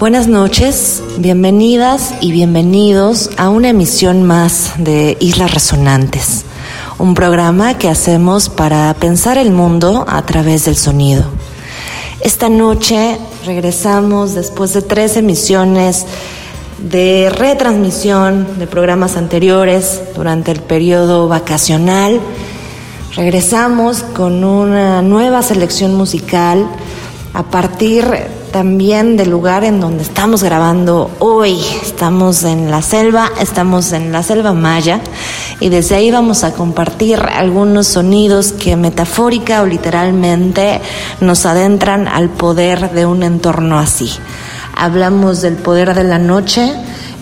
Buenas noches, bienvenidas y bienvenidos a una emisión más de Islas Resonantes, un programa que hacemos para pensar el mundo a través del sonido. Esta noche regresamos después de tres emisiones de retransmisión de programas anteriores durante el periodo vacacional. Regresamos con una nueva selección musical a partir también del lugar en donde estamos grabando hoy. Estamos en la selva, estamos en la selva maya y desde ahí vamos a compartir algunos sonidos que metafórica o literalmente nos adentran al poder de un entorno así. Hablamos del poder de la noche,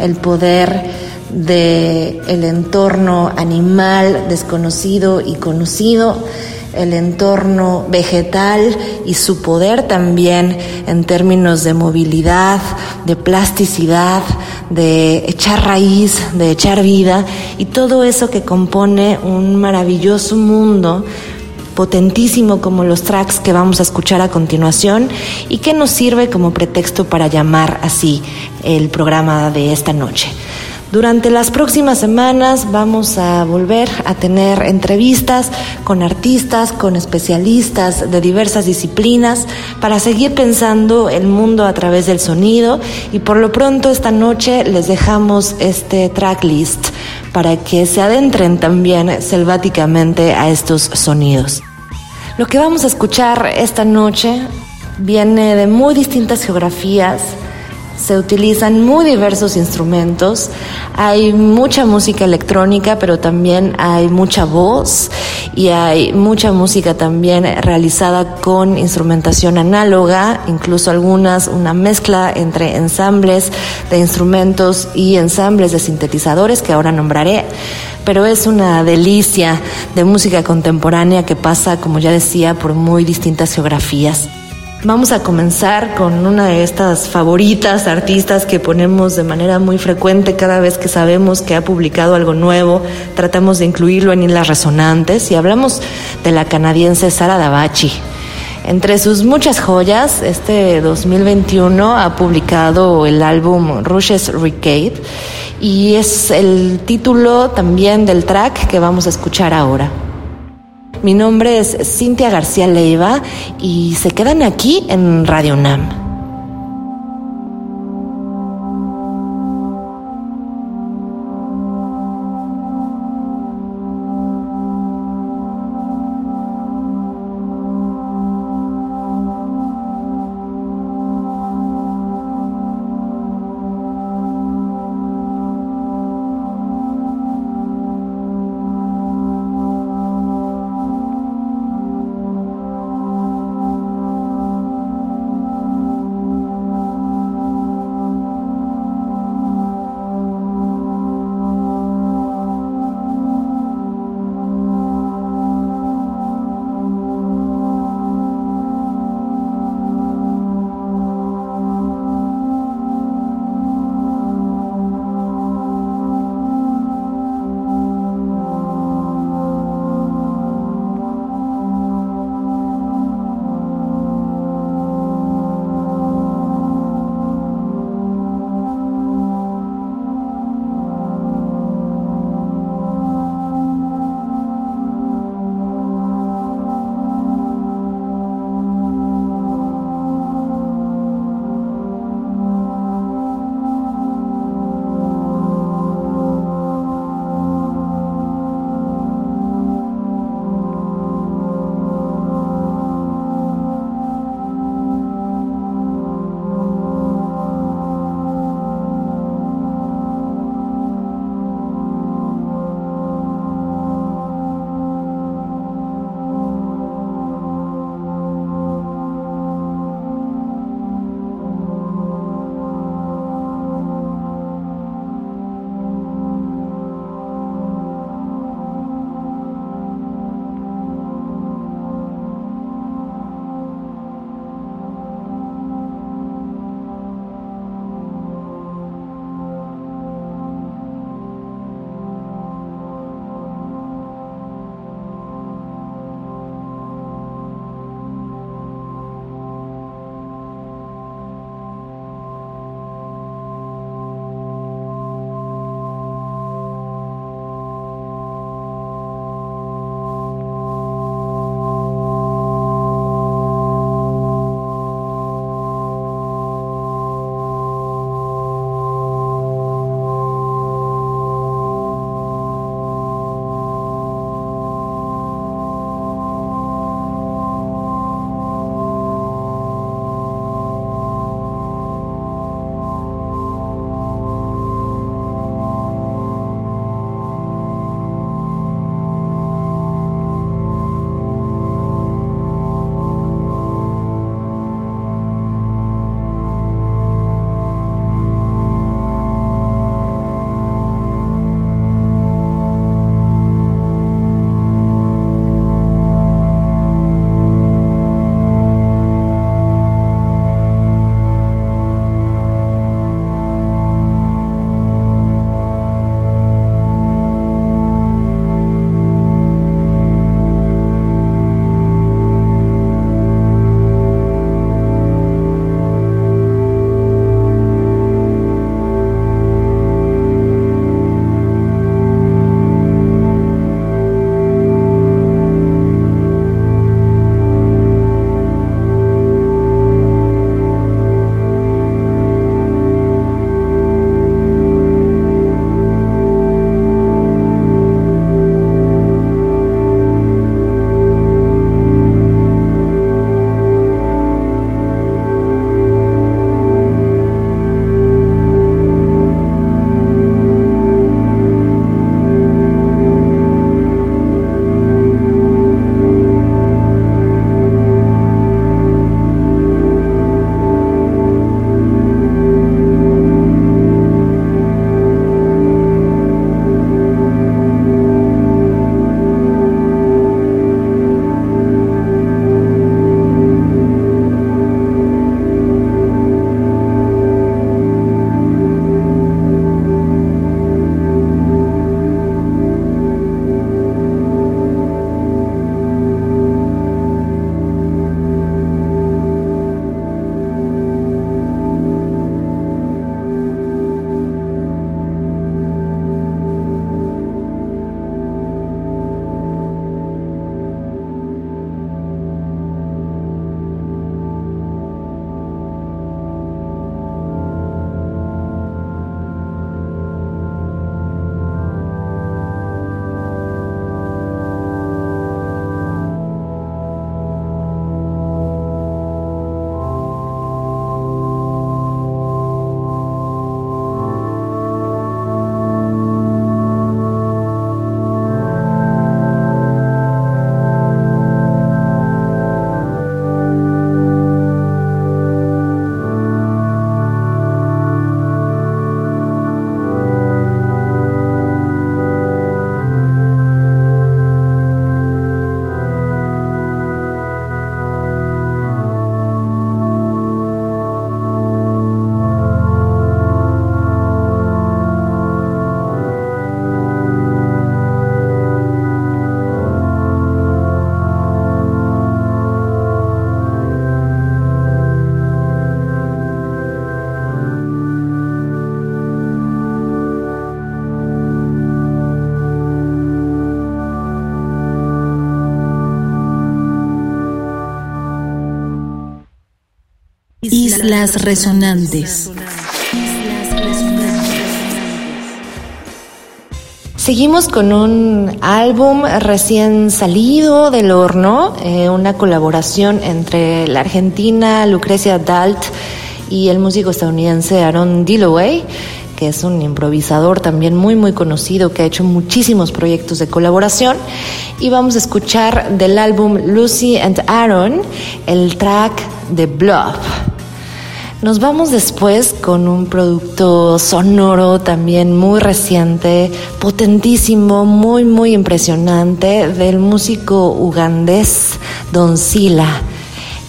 el poder del el entorno animal desconocido y conocido el entorno vegetal y su poder también en términos de movilidad, de plasticidad, de echar raíz, de echar vida y todo eso que compone un maravilloso mundo potentísimo como los tracks que vamos a escuchar a continuación y que nos sirve como pretexto para llamar así el programa de esta noche. Durante las próximas semanas vamos a volver a tener entrevistas con artistas, con especialistas de diversas disciplinas para seguir pensando el mundo a través del sonido y por lo pronto esta noche les dejamos este tracklist para que se adentren también selváticamente a estos sonidos. Lo que vamos a escuchar esta noche viene de muy distintas geografías, se utilizan muy diversos instrumentos, hay mucha música electrónica, pero también hay mucha voz y hay mucha música también realizada con instrumentación análoga, incluso algunas una mezcla entre ensambles de instrumentos y ensambles de sintetizadores que ahora nombraré pero es una delicia de música contemporánea que pasa, como ya decía, por muy distintas geografías. Vamos a comenzar con una de estas favoritas artistas que ponemos de manera muy frecuente cada vez que sabemos que ha publicado algo nuevo. Tratamos de incluirlo en Islas Resonantes y hablamos de la canadiense Sara Davachi. Entre sus muchas joyas, este 2021 ha publicado el álbum Rushes Recade y es el título también del track que vamos a escuchar ahora. Mi nombre es Cintia García Leiva y se quedan aquí en Radio UNAM. Islas Resonantes. Seguimos con un álbum recién salido del horno, eh, una colaboración entre la argentina Lucrecia Dalt y el músico estadounidense Aaron Dilloway, que es un improvisador también muy muy conocido que ha hecho muchísimos proyectos de colaboración. Y vamos a escuchar del álbum Lucy and Aaron el track The Bluff. Nos vamos después con un producto sonoro también muy reciente, potentísimo, muy, muy impresionante del músico ugandés Don Sila.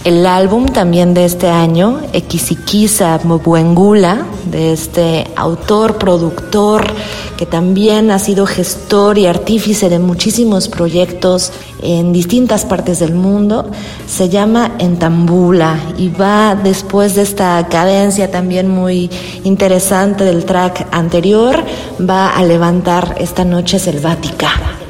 El álbum también de este año, Equisikisa Mbuengula, de este autor, productor, que también ha sido gestor y artífice de muchísimos proyectos en distintas partes del mundo, se llama Entambula y va después de esta cadencia también muy interesante del track anterior, va a levantar esta noche selvática.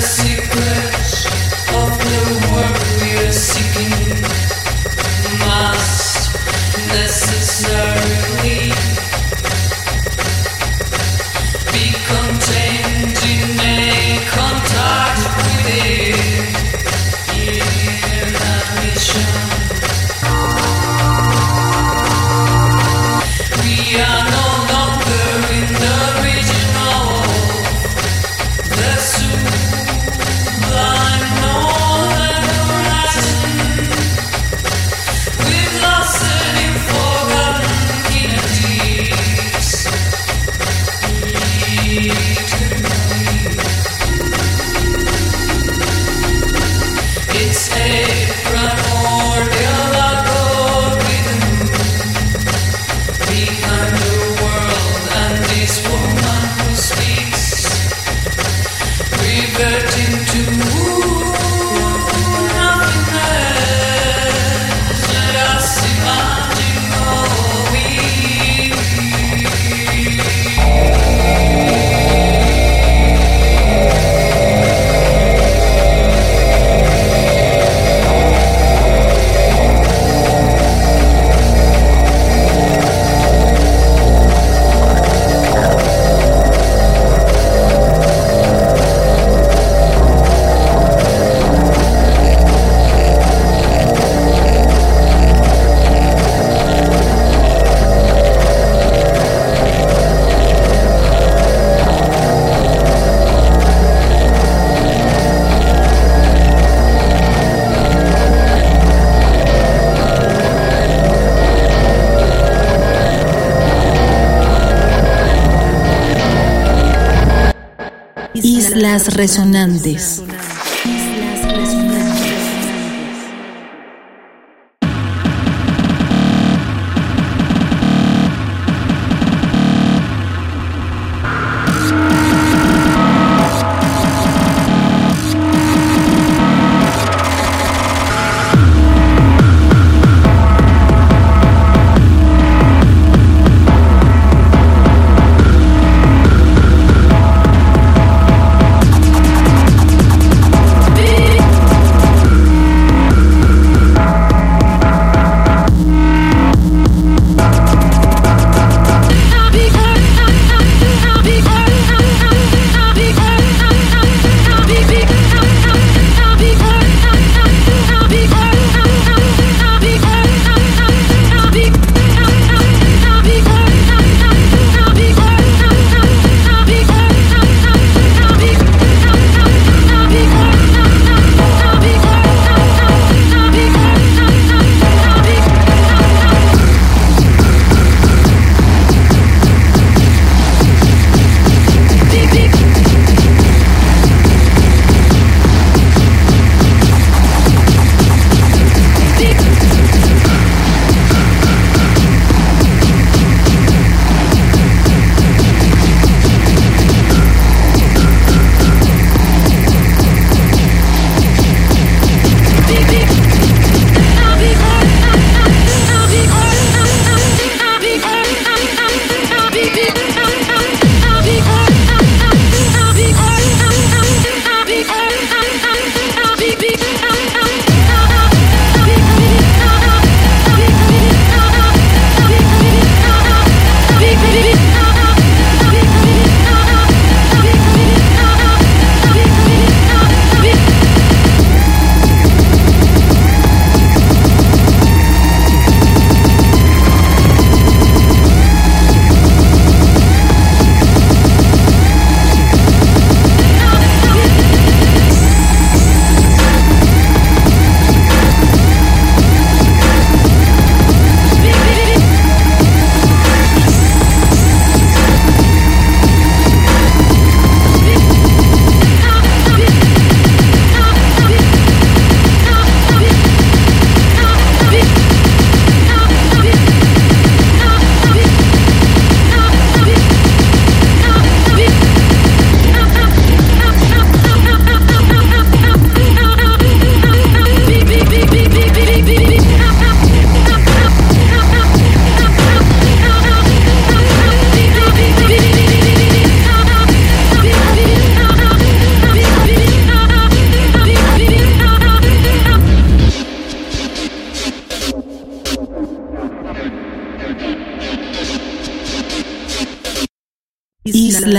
see Islas Resonantes.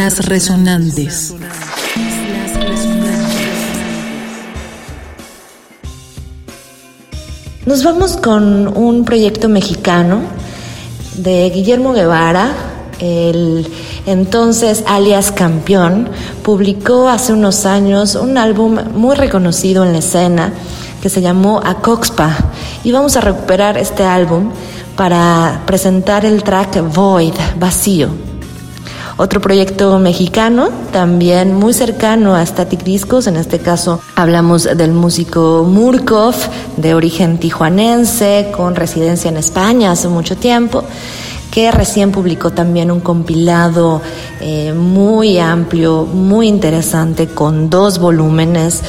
Resonantes. Nos vamos con un proyecto mexicano de Guillermo Guevara, el entonces alias Campeón, publicó hace unos años un álbum muy reconocido en la escena que se llamó Acoxpa y vamos a recuperar este álbum para presentar el track Void, vacío. Otro proyecto mexicano, también muy cercano a Static Discos, en este caso hablamos del músico Murkov, de origen tijuanense, con residencia en España hace mucho tiempo, que recién publicó también un compilado eh, muy amplio, muy interesante, con dos volúmenes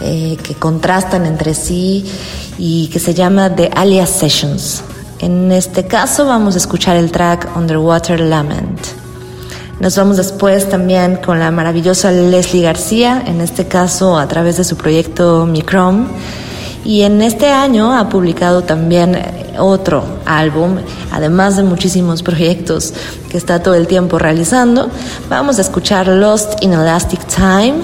eh, que contrastan entre sí y que se llama The Alias Sessions. En este caso vamos a escuchar el track Underwater Lament. Nos vamos después también con la maravillosa Leslie García, en este caso a través de su proyecto Microm. Y en este año ha publicado también otro álbum, además de muchísimos proyectos que está todo el tiempo realizando. Vamos a escuchar Lost in Elastic Time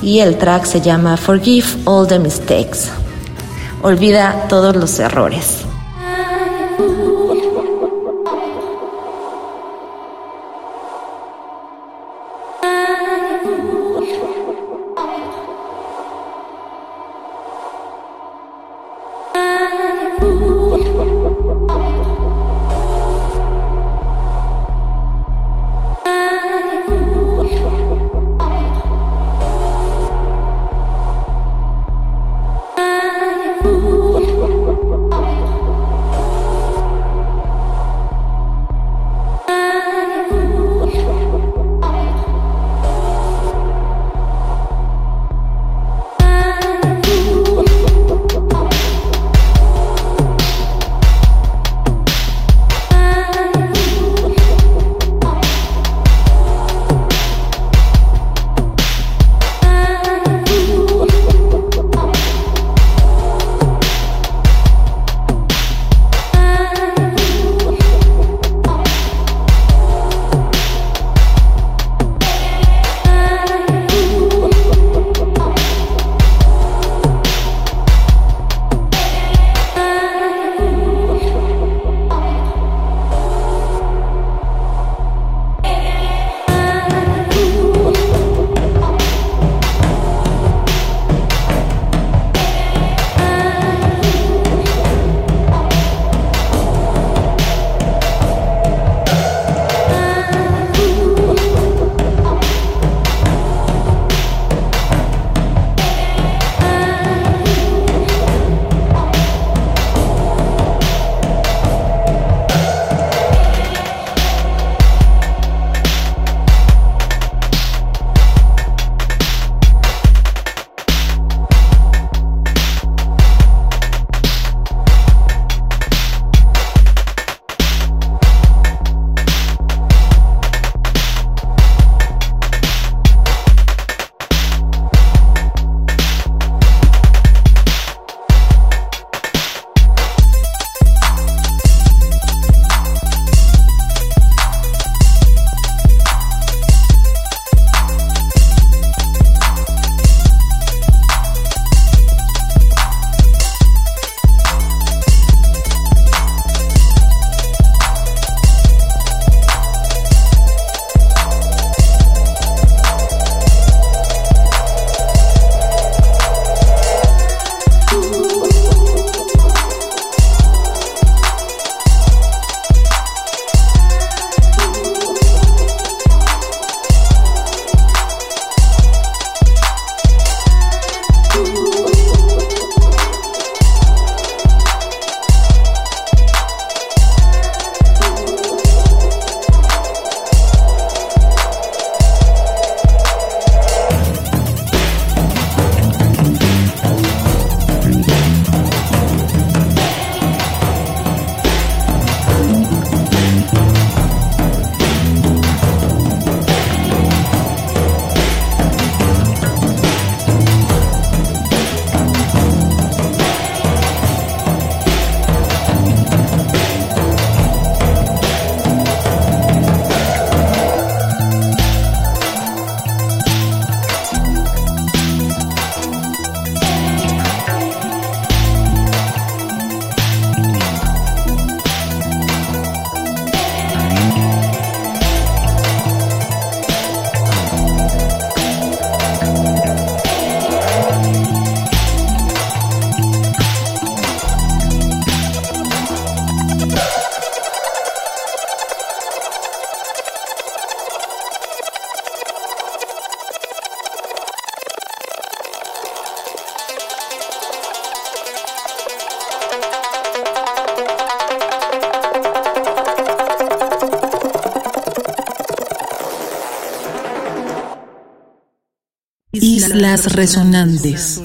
y el track se llama Forgive All the Mistakes. Olvida todos los errores. Islas Resonantes.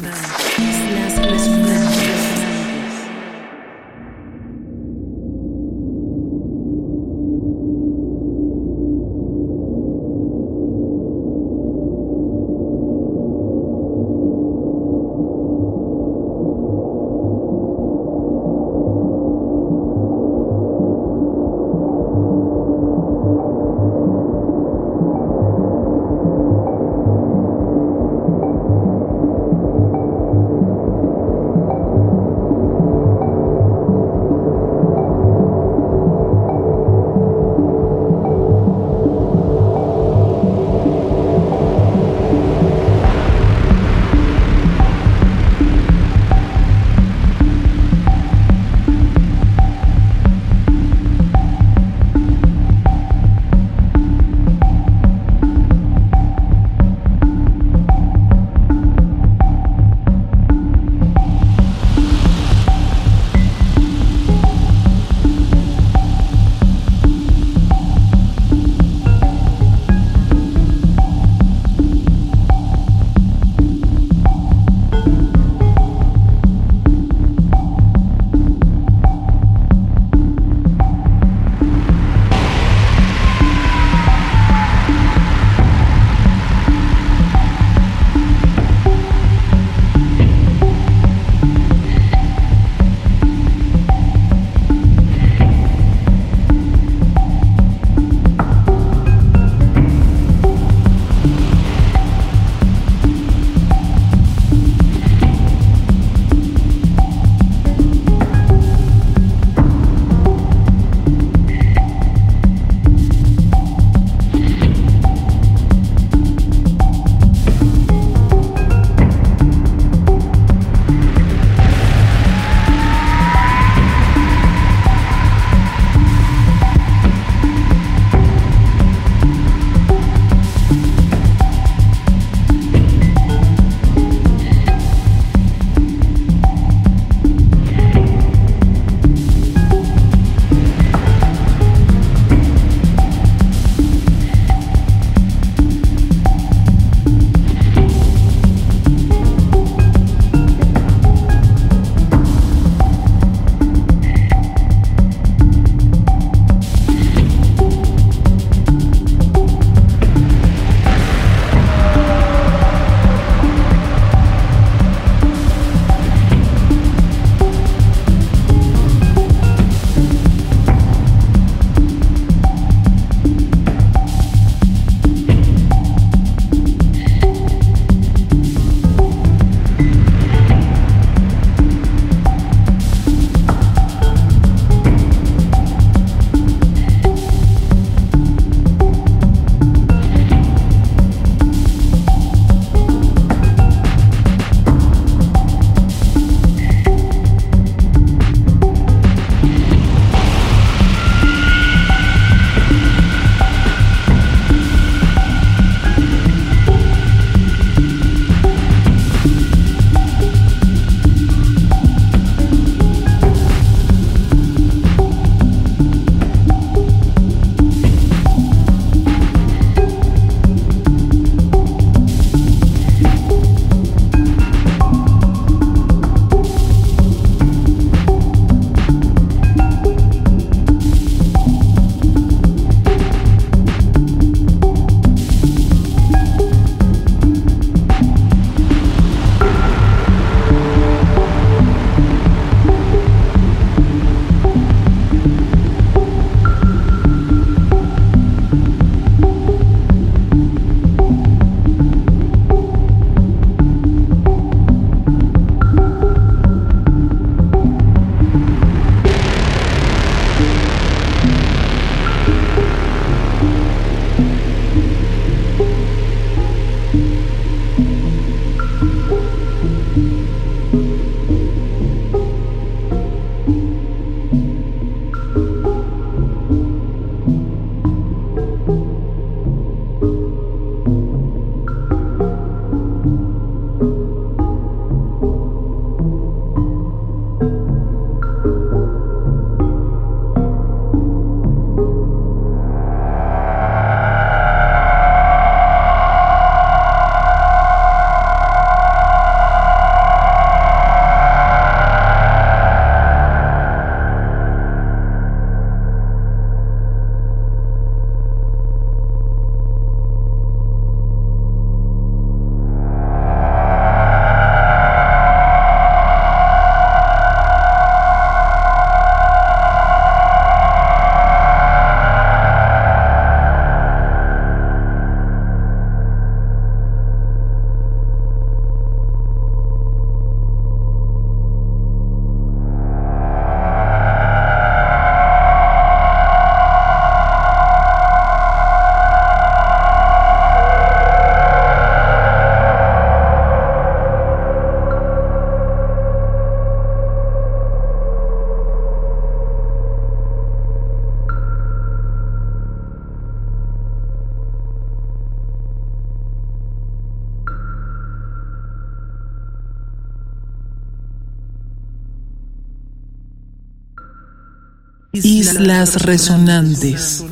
Islas Resonantes.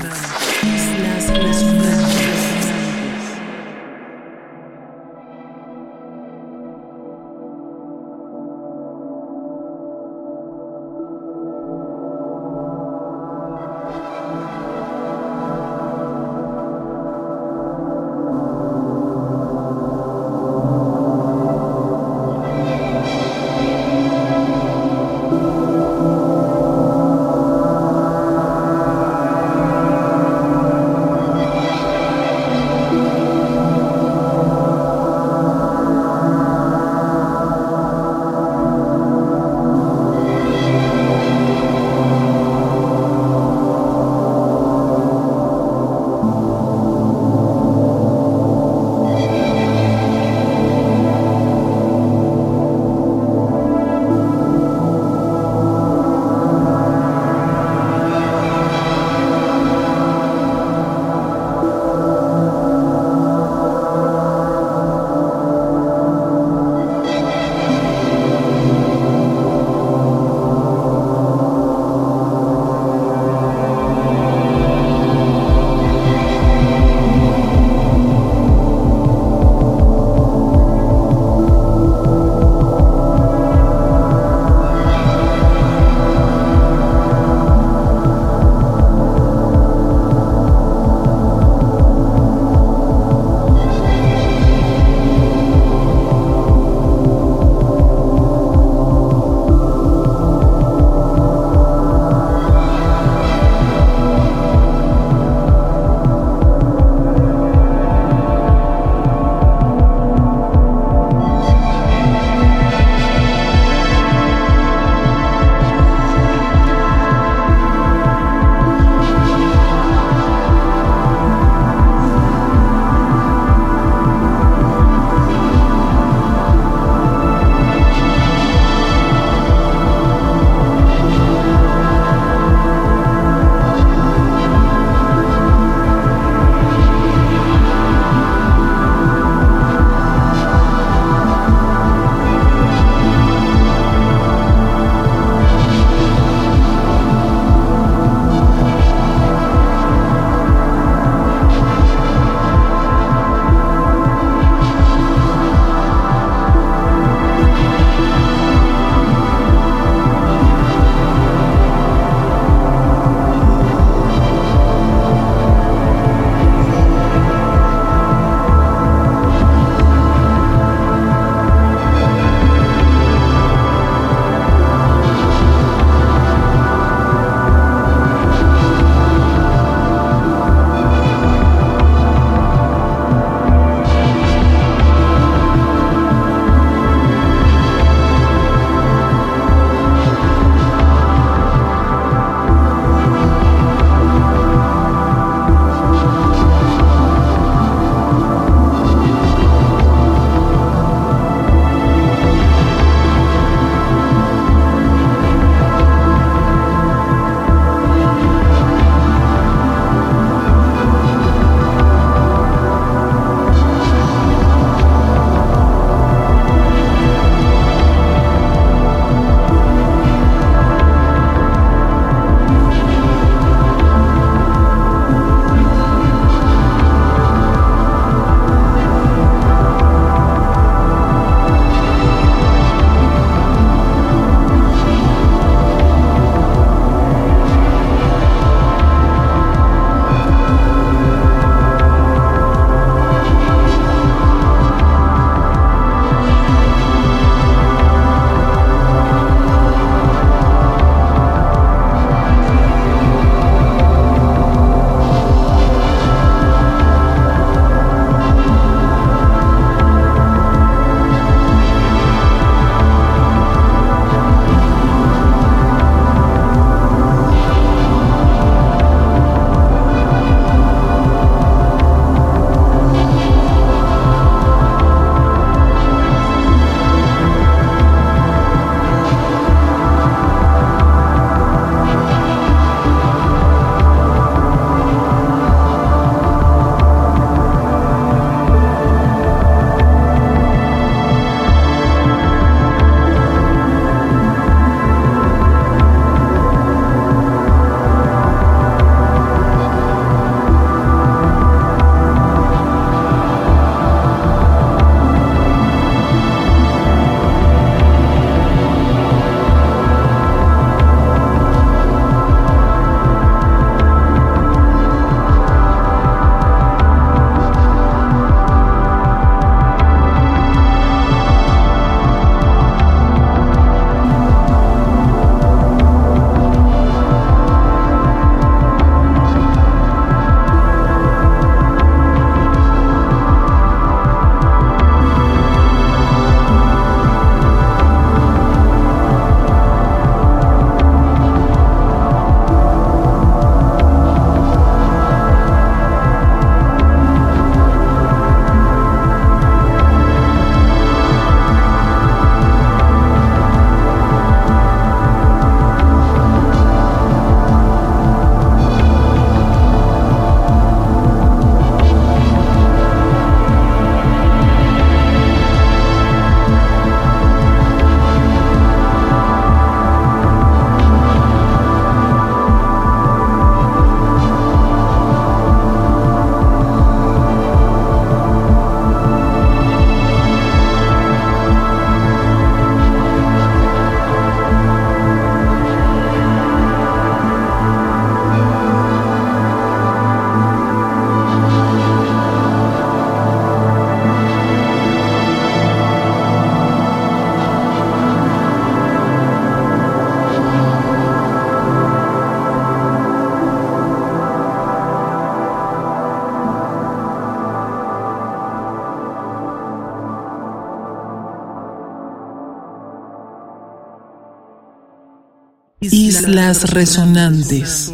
Islas Resonantes.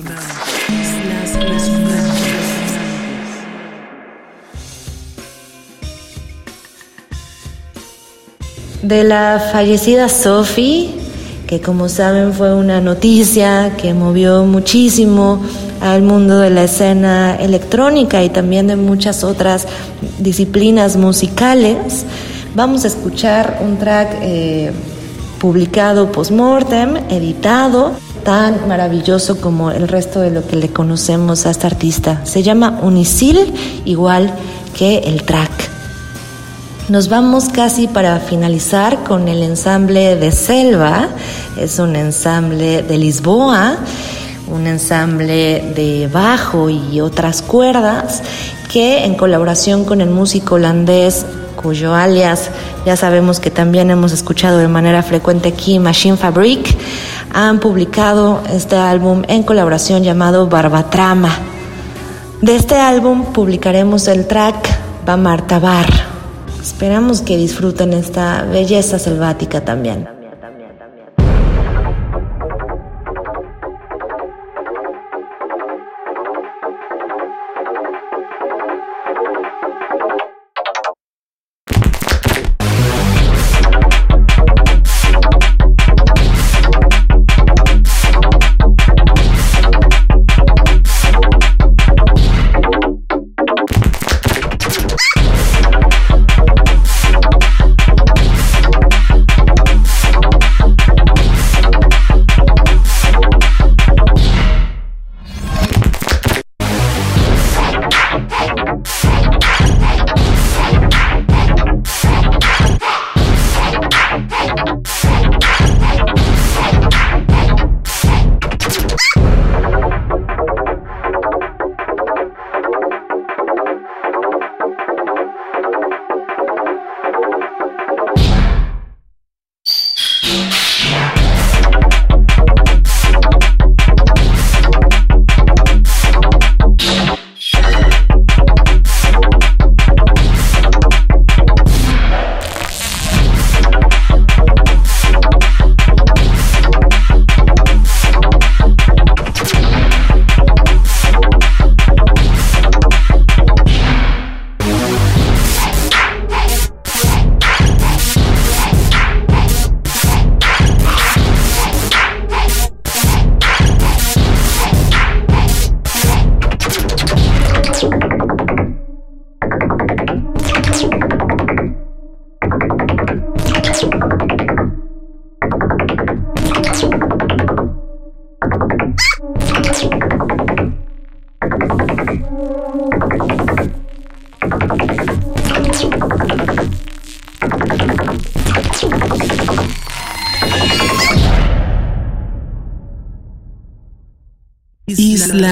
De la fallecida Sophie, que como saben fue una noticia que movió muchísimo al mundo de la escena electrónica y también de muchas otras disciplinas musicales, vamos a escuchar un track eh, publicado post-mortem, editado, tan maravilloso como el resto de lo que le conocemos a esta artista. Se llama Unisil, igual que el track. Nos vamos casi para finalizar con el ensamble de Selva, es un ensamble de Lisboa, un ensamble de bajo y otras cuerdas que en colaboración con el músico holandés cuyo alias ya sabemos que también hemos escuchado de manera frecuente aquí, Machine Fabric, han publicado este álbum en colaboración llamado Barbatrama. De este álbum publicaremos el track Bamartabar. Esperamos que disfruten esta belleza selvática también.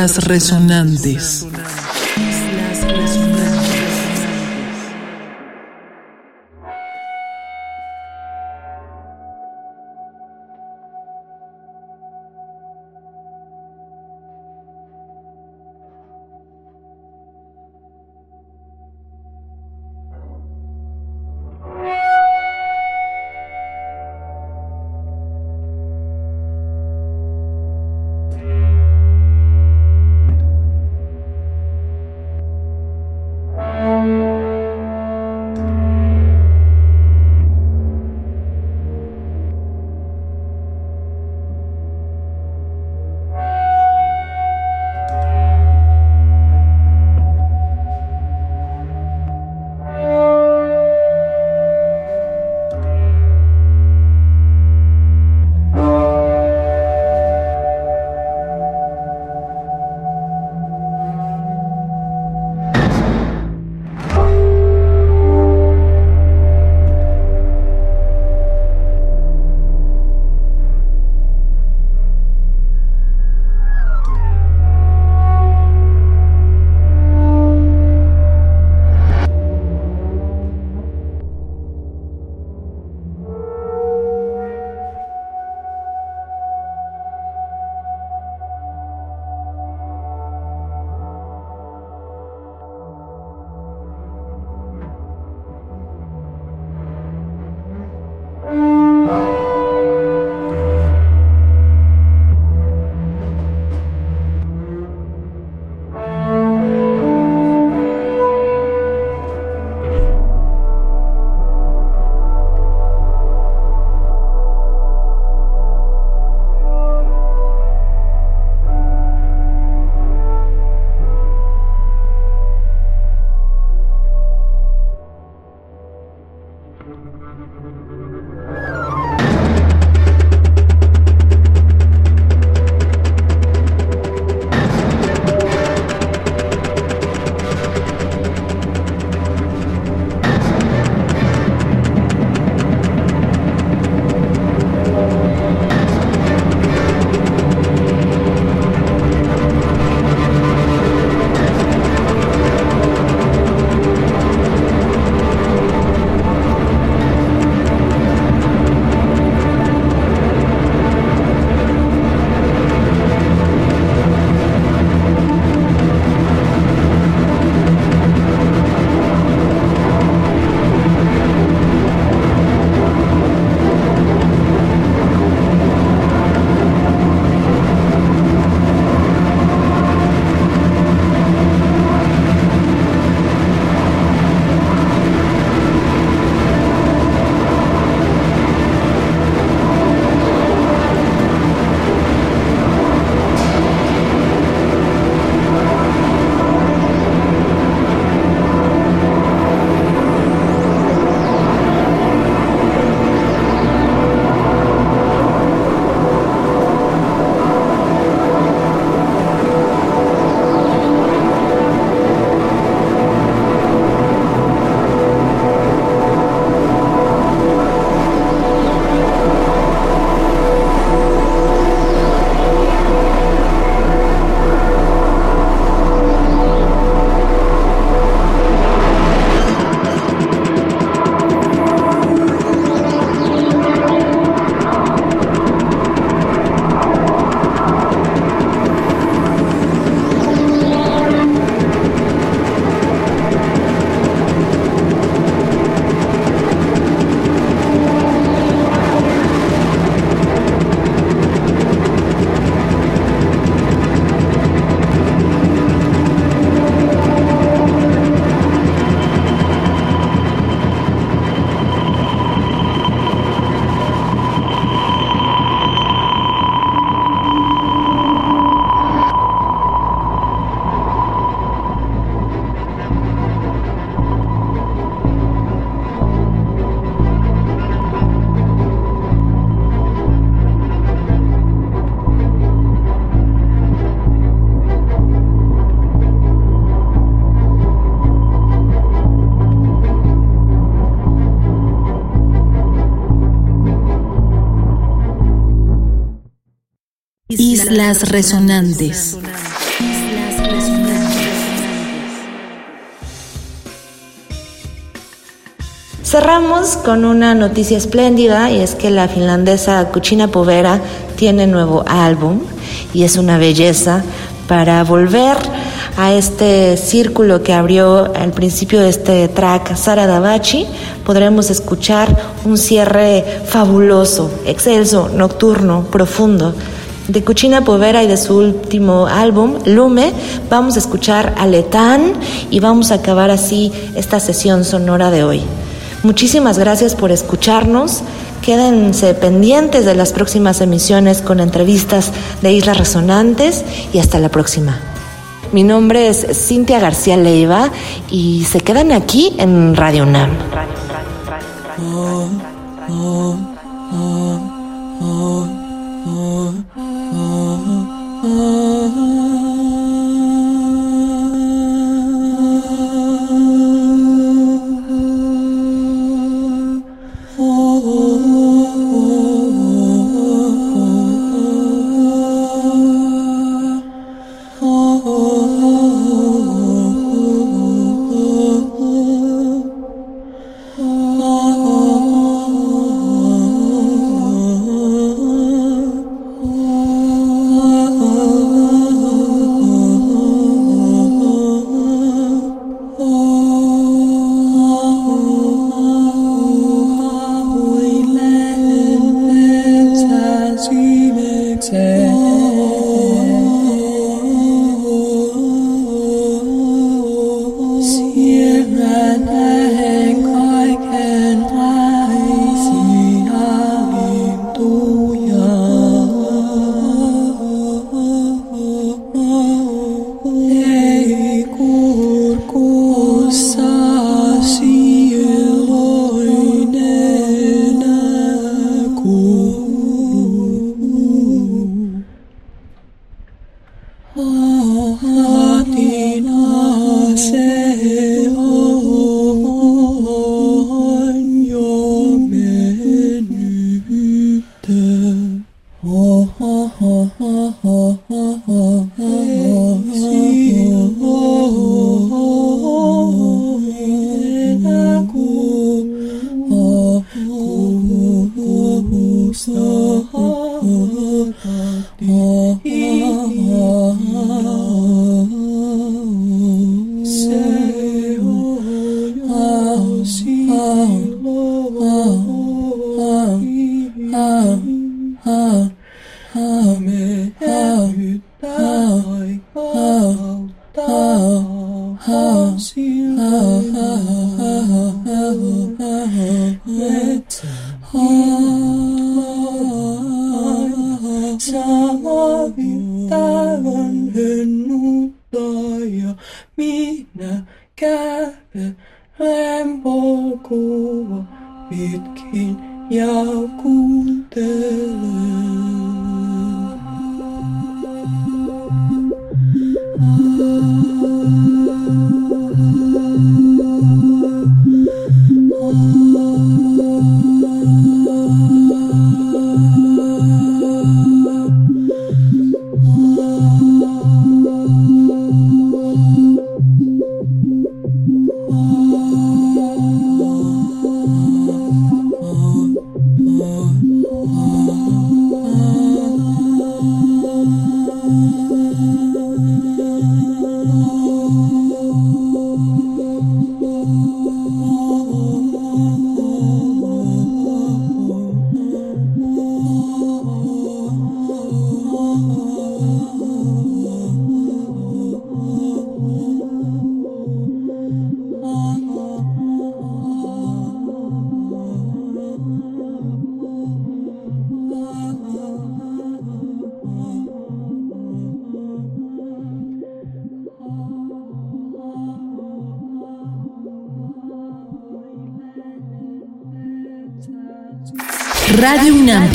Resonantes. Islas Resonantes. Cerramos con una noticia espléndida y es que la finlandesa Cucina Povera tiene nuevo álbum y es una belleza para volver a este círculo que abrió al principio de este track Sara Davachi, podremos escuchar un cierre fabuloso, excelso, nocturno, profundo. De Cucina Povera y de su último álbum, Lume, vamos a escuchar a Letán y vamos a acabar así esta sesión sonora de hoy. Muchísimas gracias por escucharnos. Quédense pendientes de las próximas emisiones con entrevistas de Islas Resonantes y hasta la próxima. Mi nombre es Cintia García Leiva y se quedan aquí en Radio UNAM. Radio UNAM